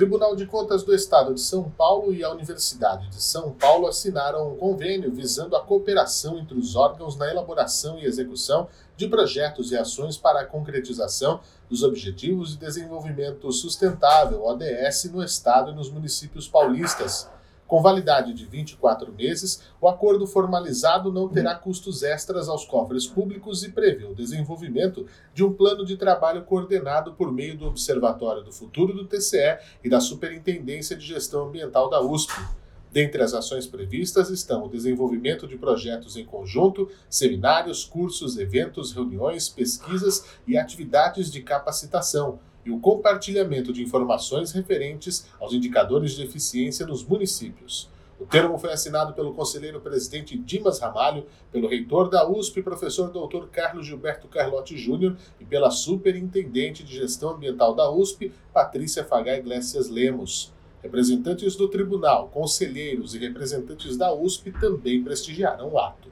Tribunal de Contas do Estado de São Paulo e a Universidade de São Paulo assinaram um convênio visando a cooperação entre os órgãos na elaboração e execução de projetos e ações para a concretização dos Objetivos de Desenvolvimento Sustentável, ODS, no Estado e nos municípios paulistas. Com validade de 24 meses, o acordo formalizado não terá custos extras aos cofres públicos e prevê o desenvolvimento de um plano de trabalho coordenado por meio do Observatório do Futuro do TCE e da Superintendência de Gestão Ambiental da USP. Dentre as ações previstas estão o desenvolvimento de projetos em conjunto, seminários, cursos, eventos, reuniões, pesquisas e atividades de capacitação e o compartilhamento de informações referentes aos indicadores de eficiência nos municípios. O termo foi assinado pelo conselheiro presidente Dimas Ramalho, pelo reitor da USP, professor Dr. Carlos Gilberto Carlotti Júnior, e pela superintendente de gestão ambiental da USP, Patrícia Fagai Iglesias Lemos. Representantes do tribunal, conselheiros e representantes da USP também prestigiaram o ato.